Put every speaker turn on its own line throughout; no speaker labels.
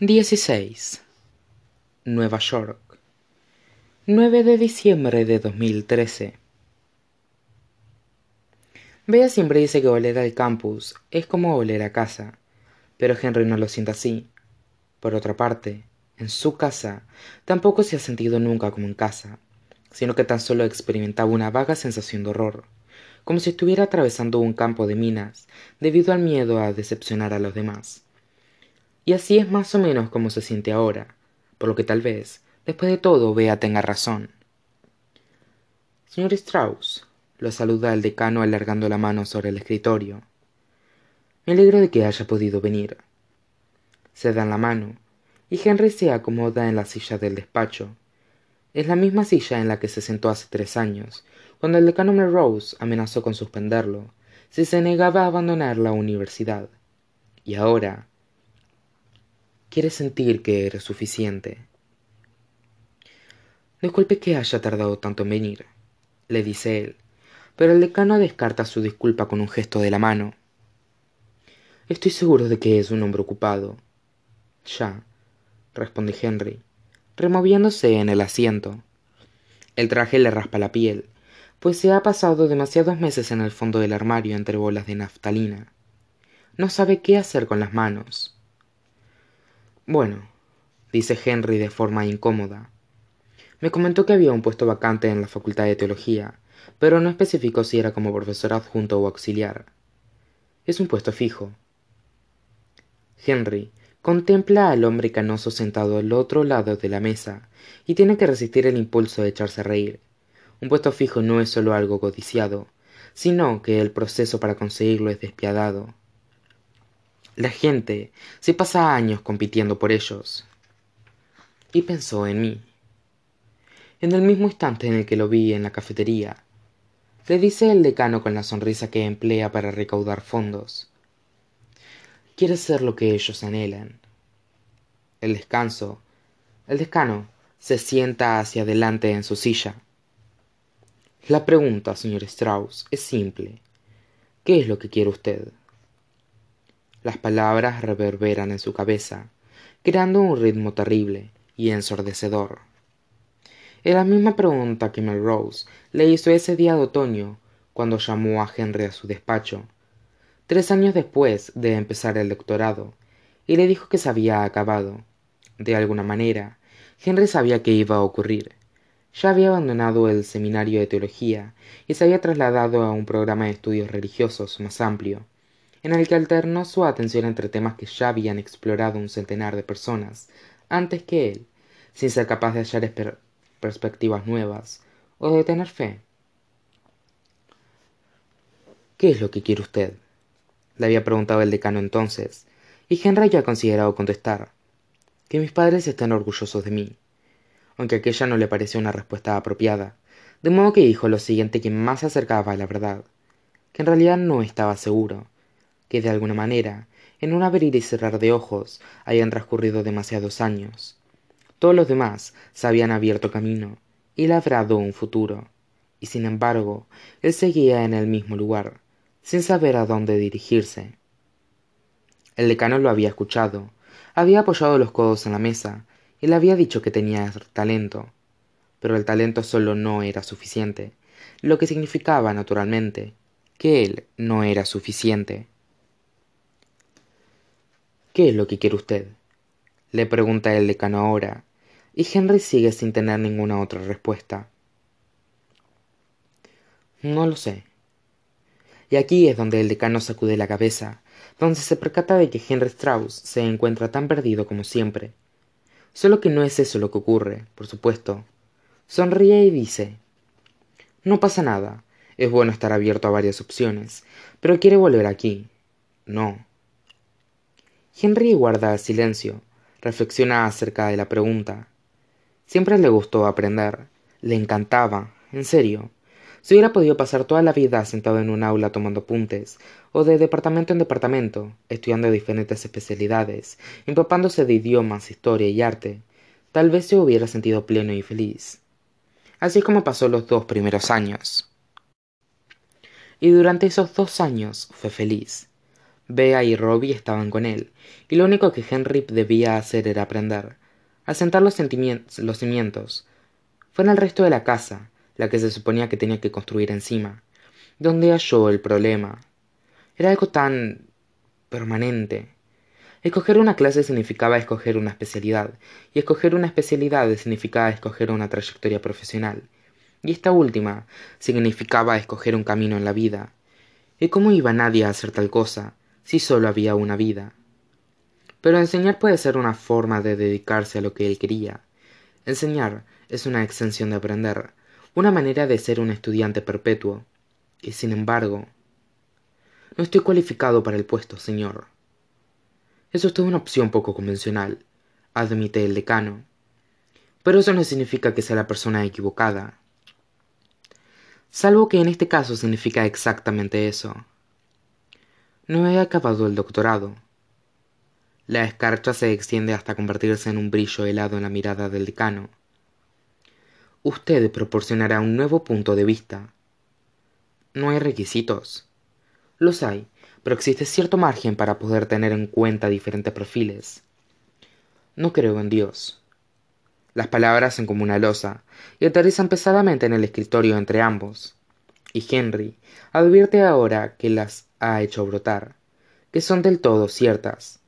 16. Nueva York. 9 de diciembre de 2013. Bea siempre dice que volver al campus es como volver a casa, pero Henry no lo siente así. Por otra parte, en su casa tampoco se ha sentido nunca como en casa, sino que tan solo experimentaba una vaga sensación de horror, como si estuviera atravesando un campo de minas debido al miedo a decepcionar a los demás. Y así es más o menos como se siente ahora, por lo que tal vez, después de todo, Bea tenga razón. Señor Strauss, lo saluda el decano alargando la mano sobre el escritorio. Me alegro de que haya podido venir. Se dan la mano, y Henry se acomoda en la silla del despacho. Es la misma silla en la que se sentó hace tres años, cuando el decano Melrose amenazó con suspenderlo si se negaba a abandonar la universidad. Y ahora, Quiere sentir que eres suficiente. Disculpe que haya tardado tanto en venir, le dice él, pero el decano descarta su disculpa con un gesto de la mano. Estoy seguro de que es un hombre ocupado. Ya, responde Henry, removiéndose en el asiento. El traje le raspa la piel, pues se ha pasado demasiados meses en el fondo del armario entre bolas de naftalina. No sabe qué hacer con las manos. Bueno, dice Henry de forma incómoda. Me comentó que había un puesto vacante en la Facultad de Teología, pero no especificó si era como profesor adjunto o auxiliar. Es un puesto fijo. Henry contempla al hombre canoso sentado al otro lado de la mesa y tiene que resistir el impulso de echarse a reír. Un puesto fijo no es solo algo codiciado, sino que el proceso para conseguirlo es despiadado. La gente se pasa años compitiendo por ellos. Y pensó en mí. En el mismo instante en el que lo vi en la cafetería, le dice el decano con la sonrisa que emplea para recaudar fondos. Quieres ser lo que ellos anhelan. El descanso. El decano se sienta hacia adelante en su silla. La pregunta, señor Strauss, es simple. ¿Qué es lo que quiere usted? Las palabras reverberan en su cabeza, creando un ritmo terrible y ensordecedor. Es la misma pregunta que Melrose le hizo ese día de otoño cuando llamó a Henry a su despacho, tres años después de empezar el doctorado, y le dijo que se había acabado. De alguna manera, Henry sabía que iba a ocurrir. Ya había abandonado el seminario de teología y se había trasladado a un programa de estudios religiosos más amplio, en el que alternó su atención entre temas que ya habían explorado un centenar de personas antes que él, sin ser capaz de hallar perspectivas nuevas o de tener fe. ¿Qué es lo que quiere usted? le había preguntado el decano entonces, y Henry ya ha considerado contestar que mis padres estén orgullosos de mí, aunque aquella no le pareció una respuesta apropiada, de modo que dijo lo siguiente que más se acercaba a la verdad, que en realidad no estaba seguro, que de alguna manera, en un abrir y cerrar de ojos, habían transcurrido demasiados años. Todos los demás se habían abierto camino y labrado un futuro, y sin embargo, él seguía en el mismo lugar, sin saber a dónde dirigirse. El decano lo había escuchado, había apoyado los codos en la mesa y le había dicho que tenía talento, pero el talento solo no era suficiente, lo que significaba, naturalmente, que él no era suficiente. ¿Qué es lo que quiere usted? le pregunta el decano ahora, y Henry sigue sin tener ninguna otra respuesta. No lo sé. Y aquí es donde el decano sacude la cabeza, donde se percata de que Henry Strauss se encuentra tan perdido como siempre. Solo que no es eso lo que ocurre, por supuesto. Sonríe y dice No pasa nada. Es bueno estar abierto a varias opciones, pero quiere volver aquí. No, Henry guarda silencio, reflexiona acerca de la pregunta. Siempre le gustó aprender, le encantaba, en serio. Si hubiera podido pasar toda la vida sentado en un aula tomando apuntes, o de departamento en departamento, estudiando diferentes especialidades, empapándose de idiomas, historia y arte, tal vez se hubiera sentido pleno y feliz. Así como pasó los dos primeros años. Y durante esos dos años fue feliz Bea y Robbie estaban con él, y lo único que Henry debía hacer era aprender, a sentar los, los cimientos. Fue en el resto de la casa, la que se suponía que tenía que construir encima, donde halló el problema. Era algo tan permanente. Escoger una clase significaba escoger una especialidad, y escoger una especialidad significaba escoger una trayectoria profesional, y esta última significaba escoger un camino en la vida. ¿Y cómo iba nadie a hacer tal cosa si solo había una vida? Pero enseñar puede ser una forma de dedicarse a lo que él quería. Enseñar es una extensión de aprender, una manera de ser un estudiante perpetuo. Y sin embargo, no estoy cualificado para el puesto, señor. Es usted una opción poco convencional, admite el decano. Pero eso no significa que sea la persona equivocada. Salvo que en este caso significa exactamente eso. No he acabado el doctorado. La escarcha se extiende hasta convertirse en un brillo helado en la mirada del decano. Usted proporcionará un nuevo punto de vista. No hay requisitos. Los hay, pero existe cierto margen para poder tener en cuenta diferentes perfiles. No creo en Dios. Las palabras son como una losa y aterrizan pesadamente en el escritorio entre ambos. Y Henry advierte ahora que las ha hecho brotar, que son del todo ciertas.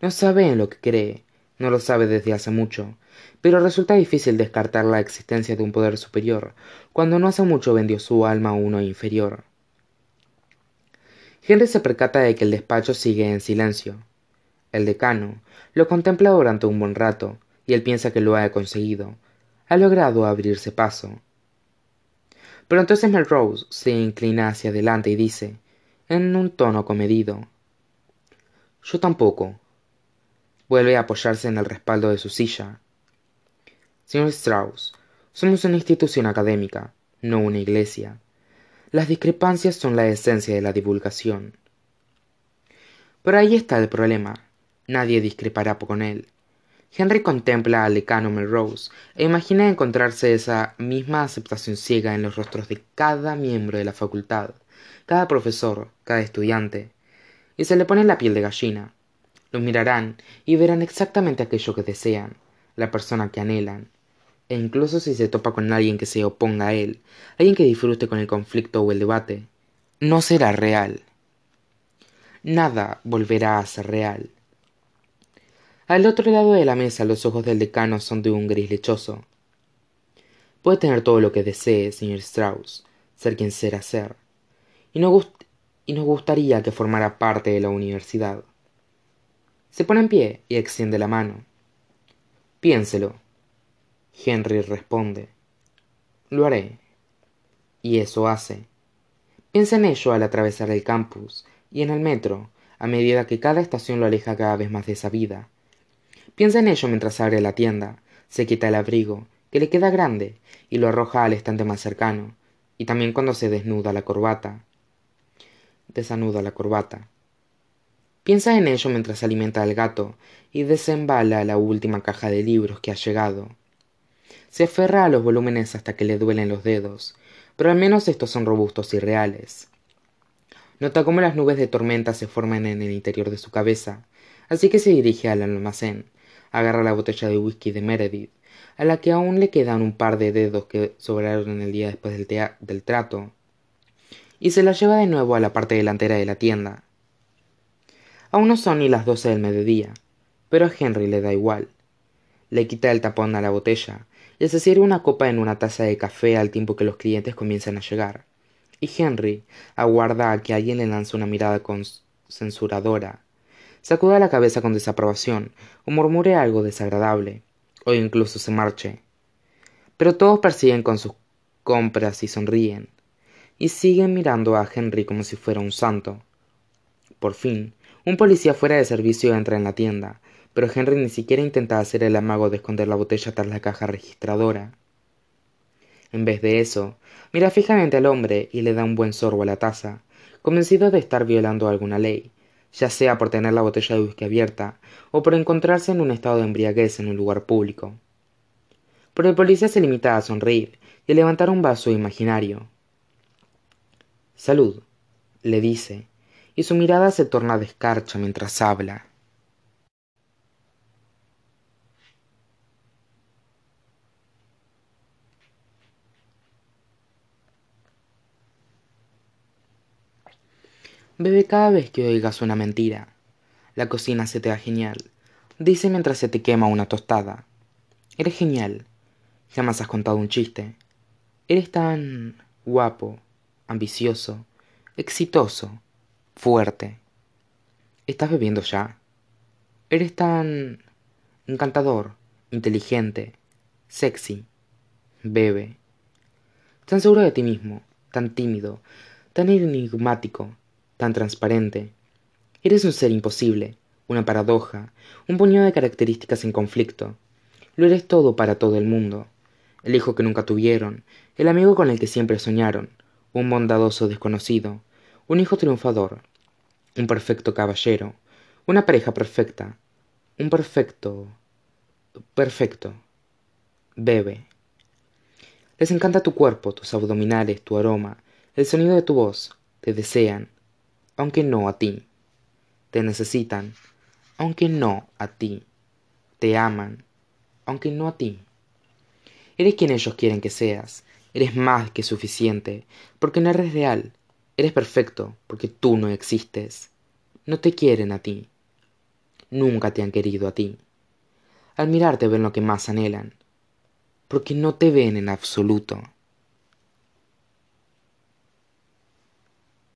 No sabe en lo que cree, no lo sabe desde hace mucho, pero resulta difícil descartar la existencia de un poder superior cuando no hace mucho vendió su alma a uno inferior. Henry se percata de que el despacho sigue en silencio. El decano lo contempla durante un buen rato, y él piensa que lo ha conseguido. Ha logrado abrirse paso. Pero entonces Melrose se inclina hacia adelante y dice, en un tono comedido, Yo tampoco. Vuelve a apoyarse en el respaldo de su silla. Señor Strauss, somos una institución académica, no una iglesia. Las discrepancias son la esencia de la divulgación. Pero ahí está el problema. Nadie discrepará con él. Henry contempla al decano Melrose e imagina encontrarse esa misma aceptación ciega en los rostros de cada miembro de la facultad, cada profesor, cada estudiante, y se le pone la piel de gallina. Lo mirarán y verán exactamente aquello que desean, la persona que anhelan, e incluso si se topa con alguien que se oponga a él, alguien que disfrute con el conflicto o el debate, no será real. Nada volverá a ser real. Al otro lado de la mesa los ojos del decano son de un gris lechoso. Puede tener todo lo que desee, señor Strauss, ser quien será ser, y, y nos gustaría que formara parte de la universidad. Se pone en pie y extiende la mano. Piénselo, Henry responde. Lo haré. Y eso hace. Piensa en ello al atravesar el campus y en el metro, a medida que cada estación lo aleja cada vez más de esa vida. Piensa en ello mientras abre la tienda, se quita el abrigo, que le queda grande, y lo arroja al estante más cercano, y también cuando se desnuda la corbata. Desanuda la corbata. Piensa en ello mientras alimenta al gato y desembala la última caja de libros que ha llegado se aferra a los volúmenes hasta que le duelen los dedos, pero al menos estos son robustos y reales. Nota cómo las nubes de tormenta se forman en el interior de su cabeza, así que se dirige al almacén, agarra la botella de whisky de Meredith, a la que aún le quedan un par de dedos que sobraron el día después del, del trato, y se la lleva de nuevo a la parte delantera de la tienda. Aún no son ni las doce del mediodía, pero a Henry le da igual. Le quita el tapón a la botella, y se sirve una copa en una taza de café al tiempo que los clientes comienzan a llegar. Y Henry aguarda a que alguien le lance una mirada censuradora, sacuda la cabeza con desaprobación, o murmure algo desagradable, o incluso se marche. Pero todos persiguen con sus compras y sonríen, y siguen mirando a Henry como si fuera un santo. Por fin, un policía fuera de servicio entra en la tienda, pero Henry ni siquiera intenta hacer el amago de esconder la botella tras la caja registradora. En vez de eso, mira fijamente al hombre y le da un buen sorbo a la taza, convencido de estar violando alguna ley, ya sea por tener la botella de whisky abierta o por encontrarse en un estado de embriaguez en un lugar público. Pero el policía se limita a sonreír y a levantar un vaso imaginario. Salud, le dice, y su mirada se torna de escarcha mientras habla. Bebe cada vez que oigas una mentira. La cocina se te da genial, dice mientras se te quema una tostada. Eres genial. Jamás has contado un chiste. Eres tan guapo, ambicioso, exitoso, fuerte. ¿Estás bebiendo ya? Eres tan encantador, inteligente, sexy. Bebe. Tan seguro de ti mismo, tan tímido, tan enigmático, tan transparente. Eres un ser imposible, una paradoja, un puñado de características en conflicto. Lo eres todo para todo el mundo. El hijo que nunca tuvieron, el amigo con el que siempre soñaron, un bondadoso desconocido, un hijo triunfador, un perfecto caballero, una pareja perfecta, un perfecto... perfecto. Bebe. Les encanta tu cuerpo, tus abdominales, tu aroma, el sonido de tu voz. Te desean, aunque no a ti. Te necesitan, aunque no a ti. Te aman, aunque no a ti. Eres quien ellos quieren que seas. Eres más que suficiente, porque no eres real. Eres perfecto, porque tú no existes. No te quieren a ti. Nunca te han querido a ti. Al mirarte ven lo que más anhelan, porque no te ven en absoluto.